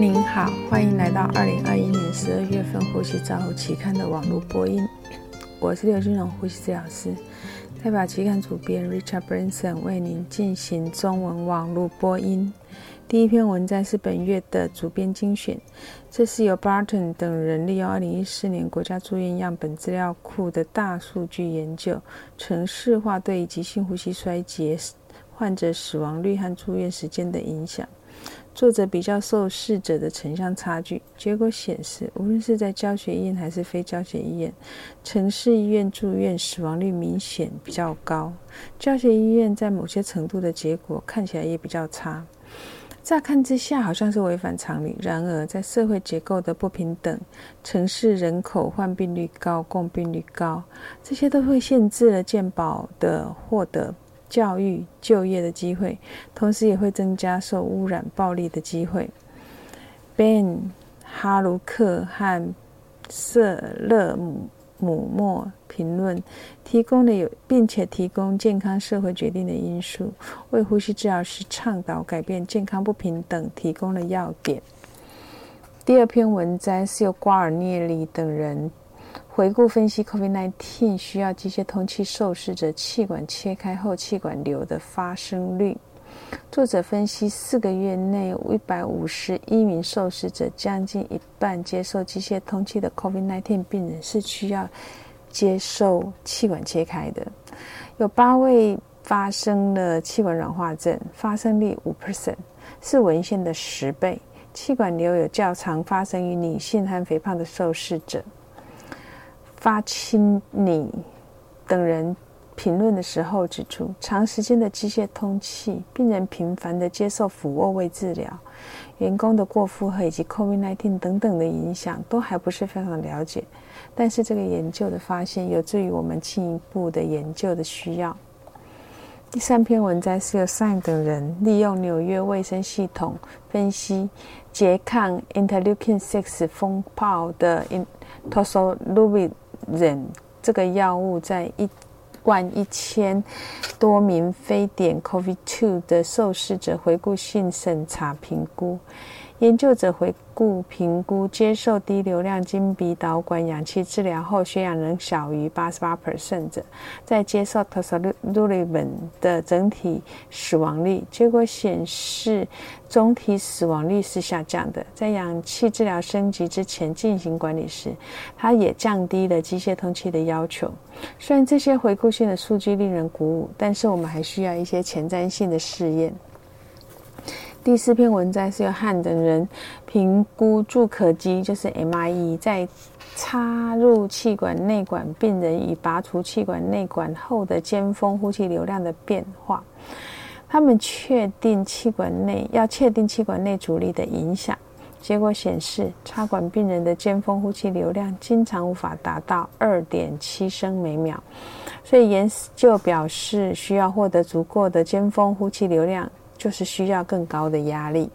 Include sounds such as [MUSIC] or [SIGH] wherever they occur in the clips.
您好，欢迎来到二零二一年十二月份呼吸照护期刊的网络播音。我是刘金荣呼吸治疗师，代表期刊主编 Richard Branson 为您进行中文网络播音。第一篇文章是本月的主编精选，这是由 Barton 等人利用二零一四年国家住院样本资料库的大数据研究，城市化对急性呼吸衰竭患者死亡率和住院时间的影响。作者比较受试者的城乡差距，结果显示，无论是在教学医院还是非教学医院，城市医院住院死亡率明显比较高。教学医院在某些程度的结果看起来也比较差。乍看之下好像是违反常理，然而在社会结构的不平等、城市人口患病率高、共病率高，这些都会限制了健保的获得。教育、就业的机会，同时也会增加受污染、暴力的机会。Ben 哈卢克和瑟勒姆姆莫评论提供了有，并且提供健康社会决定的因素，为呼吸治疗师倡导改变健康不平等提供了要点。第二篇文章是由瓜尔涅里等人。回顾分析 COVID-19 需要机械通气受试者气管切开后气管瘤的发生率。作者分析四个月内一百五十一名受试者，将近一半接受机械通气的 COVID-19 病人是需要接受气管切开的。有八位发生了气管软化症，发生率五 percent，是文献的十倍。气管瘤有较常发生于女性和肥胖的受试者。发青你等人评论的时候指出，长时间的机械通气，病人频繁的接受俯卧位治疗，员工的过负荷以及 COVID-19 等等的影响，都还不是非常了解。但是这个研究的发现，有助于我们进一步的研究的需要。第三篇文章是由 Sign 等人利用纽约卫生系统分析拮抗 Interleukin six 风暴的 t o s o l u v i 忍这个药物在一万一千多名非典 COVID-2 的受试者回顾性审查评估。研究者回顾评估接受低流量经鼻导管氧气治疗后血氧仍小于八十八 percent 者，在接受 t o s l u l i v a n 的整体死亡率，结果显示总体死亡率是下降的。在氧气治疗升级之前进行管理时，它也降低了机械通气的要求。虽然这些回顾性的数据令人鼓舞，但是我们还需要一些前瞻性的试验。第四篇文章是由汉等人评估助可机，就是 MIE，在插入气管内管病人与拔除气管内管后的尖峰呼气流量的变化。他们确定气管内要确定气管内阻力的影响。结果显示，插管病人的尖峰呼气流量经常无法达到二点七升每秒。所以研究表示，需要获得足够的尖峰呼气流量。就是需要更高的压力。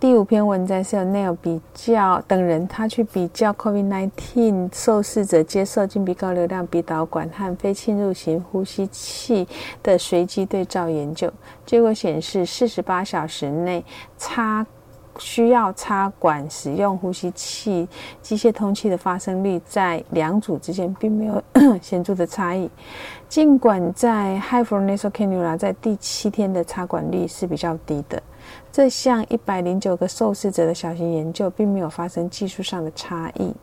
第五篇文章是由 Neil 比较等人，他去比较 COVID-19 受试者接受近鼻高流量鼻导管和非侵入型呼吸器的随机对照研究。结果显示，四十八小时内差需要插管使用呼吸器机械通气的发生率，在两组之间并没有 [COUGHS] 显著的差异。尽管在 High Flow Nasal Cannula 在第七天的插管率是比较低的，这项一百零九个受试者的小型研究并没有发生技术上的差异。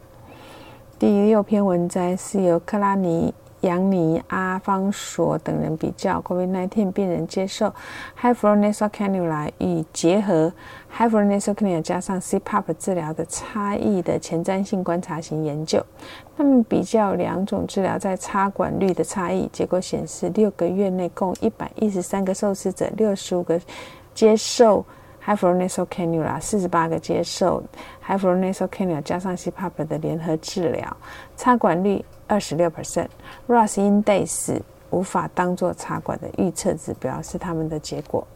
第六篇文摘是由克拉尼。杨尼、阿方索等人比较 COVID-19 病人接受 High Flow Nasal Cannula 与结合 High Flow Nasal Cannula 加上 CPAP 治疗的差异的前瞻性观察型研究。他们比较两种治疗在插管率的差异，结果显示，六个月内共一百一十三个受试者，六十五个接受 Hyfro nasal cannula 四十八个接受 Hyfro nasal cannula 加上 CPAP 的联合治疗，插管率。二十六 percent，RAS Index 无法当做插管的预测指标，是他们的结果。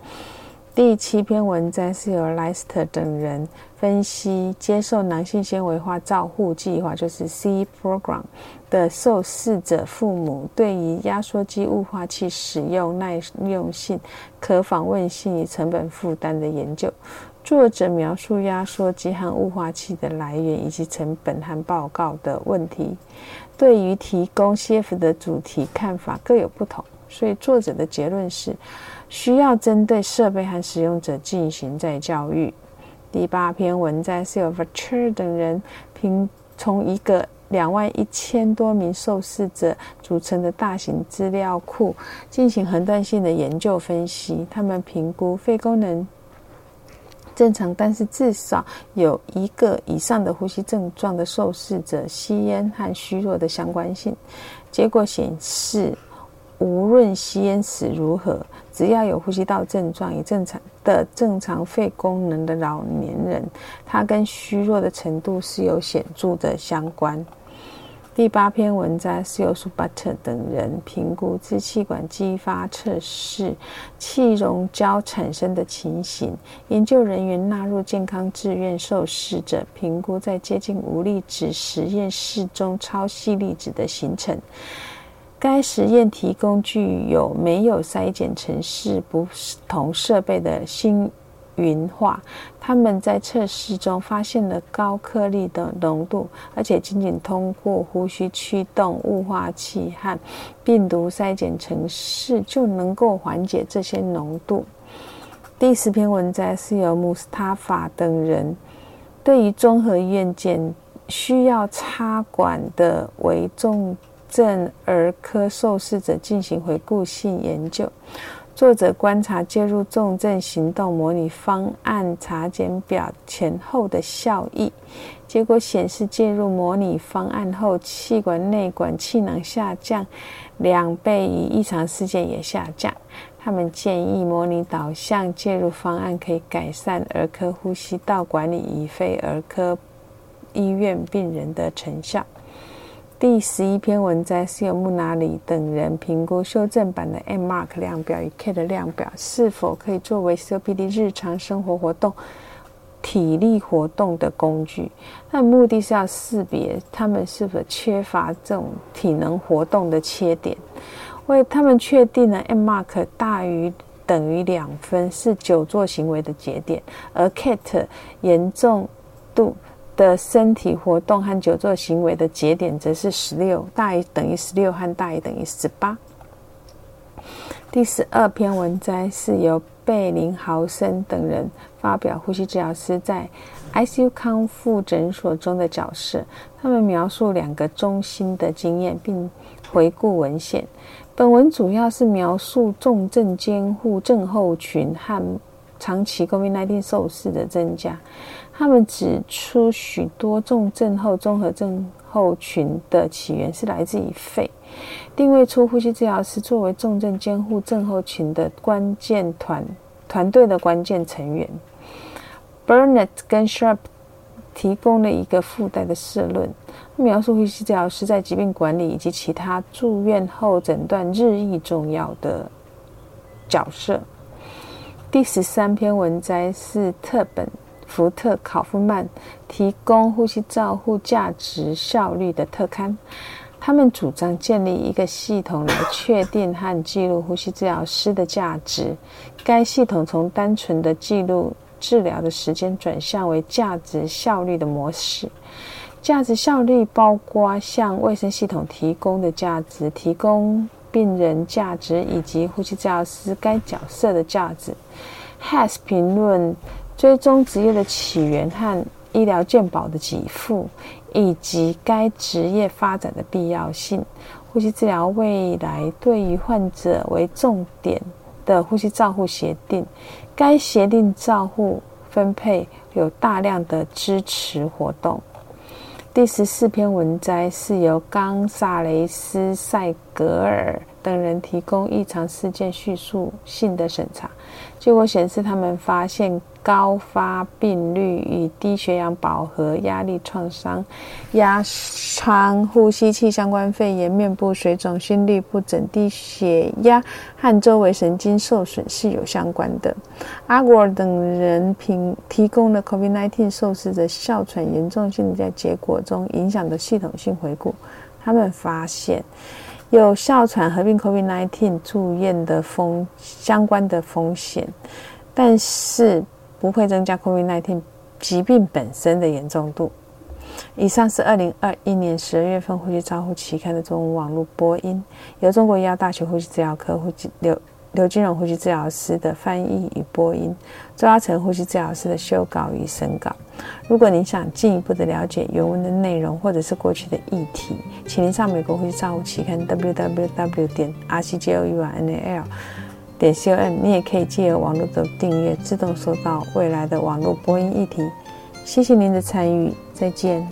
第七篇文章是由莱斯特等人分析接受男性纤维化照护计划，就是 C program 的受试者父母对于压缩机雾化器使用耐用性、可访问性与成本负担的研究。作者描述压缩机和雾化器的来源以及成本和报告的问题。对于提供 CF 的主题看法各有不同，所以作者的结论是。需要针对设备和使用者进行再教育。第八篇文章是由 v e r t u r 等人凭从一个两万一千多名受试者组成的大型资料库进行横断性的研究分析。他们评估肺功能正常，但是至少有一个以上的呼吸症状的受试者吸烟和虚弱的相关性。结果显示。无论吸烟史如何，只要有呼吸道症状与正常的正常肺功能的老年人，它跟虚弱的程度是有显著的相关。第八篇文章是由苏巴特等人评估支气管激发测试气溶胶产生的情形。研究人员纳入健康志愿受试者，评估在接近无粒子实验室中超细粒子的形成。该实验提供具有没有筛检程式不同设备的星云化。他们在测试中发现了高颗粒的浓度，而且仅仅通过呼吸驱动雾化器和病毒筛检程式就能够缓解这些浓度。第十篇文章是由穆斯塔法等人对于综合医院检需要插管的为重。症儿科受试者进行回顾性研究。作者观察介入重症行动模拟方案查检表前后的效益，结果显示，介入模拟方案后，气管内管气囊下降两倍，与异常事件也下降。他们建议模拟导向介入方案可以改善儿科呼吸道管理与非儿科医院病人的成效。第十一篇文章是由穆纳里等人评估修正版的 M Mark 量表与 K 的量表是否可以作为 COPD 日常生活活动、体力活动的工具。那目的是要识别他们是否缺乏这种体能活动的缺点。为他们确定了 M Mark 大于等于两分是久坐行为的节点，而 K 严重度。的身体活动和久坐行为的节点则是十六，大于等于十六和大于等于十八。第十二篇文章是由贝林豪森等人发表，呼吸治疗师在 ICU 康复诊所中的角色。他们描述两个中心的经验，并回顾文献。本文主要是描述重症监护症候群和长期 COVID-19 受试的增加。他们指出，许多重症后综合症候群的起源是来自于肺，定位出呼吸治疗师作为重症监护症候群的关键团团队的关键成员。Burnett 跟 Sharp 提供了一个附带的社论，描述呼吸治疗师在疾病管理以及其他住院后诊断日益重要的角色。第十三篇文摘是特本。福特考夫曼提供呼吸照护价值效率的特刊。他们主张建立一个系统来确定和记录呼吸治疗师的价值。该系统从单纯的记录治疗的时间转向为价值效率的模式。价值效率包括向卫生系统提供的价值、提供病人价值以及呼吸治疗师该角色的价值。Has 评论。追踪职业的起源和医疗健保的给付，以及该职业发展的必要性。呼吸治疗未来对于患者为重点的呼吸照护协定，该协定照护分配有大量的支持活动。第十四篇文摘是由冈萨雷斯塞格尔等人提供异常事件叙述性的审查，结果显示他们发现。高发病率与低血氧饱和压力创伤、压疮、呼吸器相关肺炎、面部水肿、心律不整、低血压和周围神经受损是有相关的。阿果尔等人评提供了 COVID-19 受试者哮喘严重性在结果中影响的系统性回顾。他们发现。有哮喘合并 COVID-19 住院的风相关的风险，但是不会增加 COVID-19 疾病本身的严重度。以上是二零二一年十二月份呼吸照护期刊的中文网络播音，由中国医药大学呼吸治疗科呼刘。刘金荣呼吸治疗师的翻译与播音，周阿成呼吸治疗师的修稿与审稿。如果您想进一步的了解原文的内容，或者是过去的议题，请您上美国呼吸照护期刊 www 点 rcjournal 点 com。你也可以借由网络的订阅，自动收到未来的网络播音议题。谢谢您的参与，再见。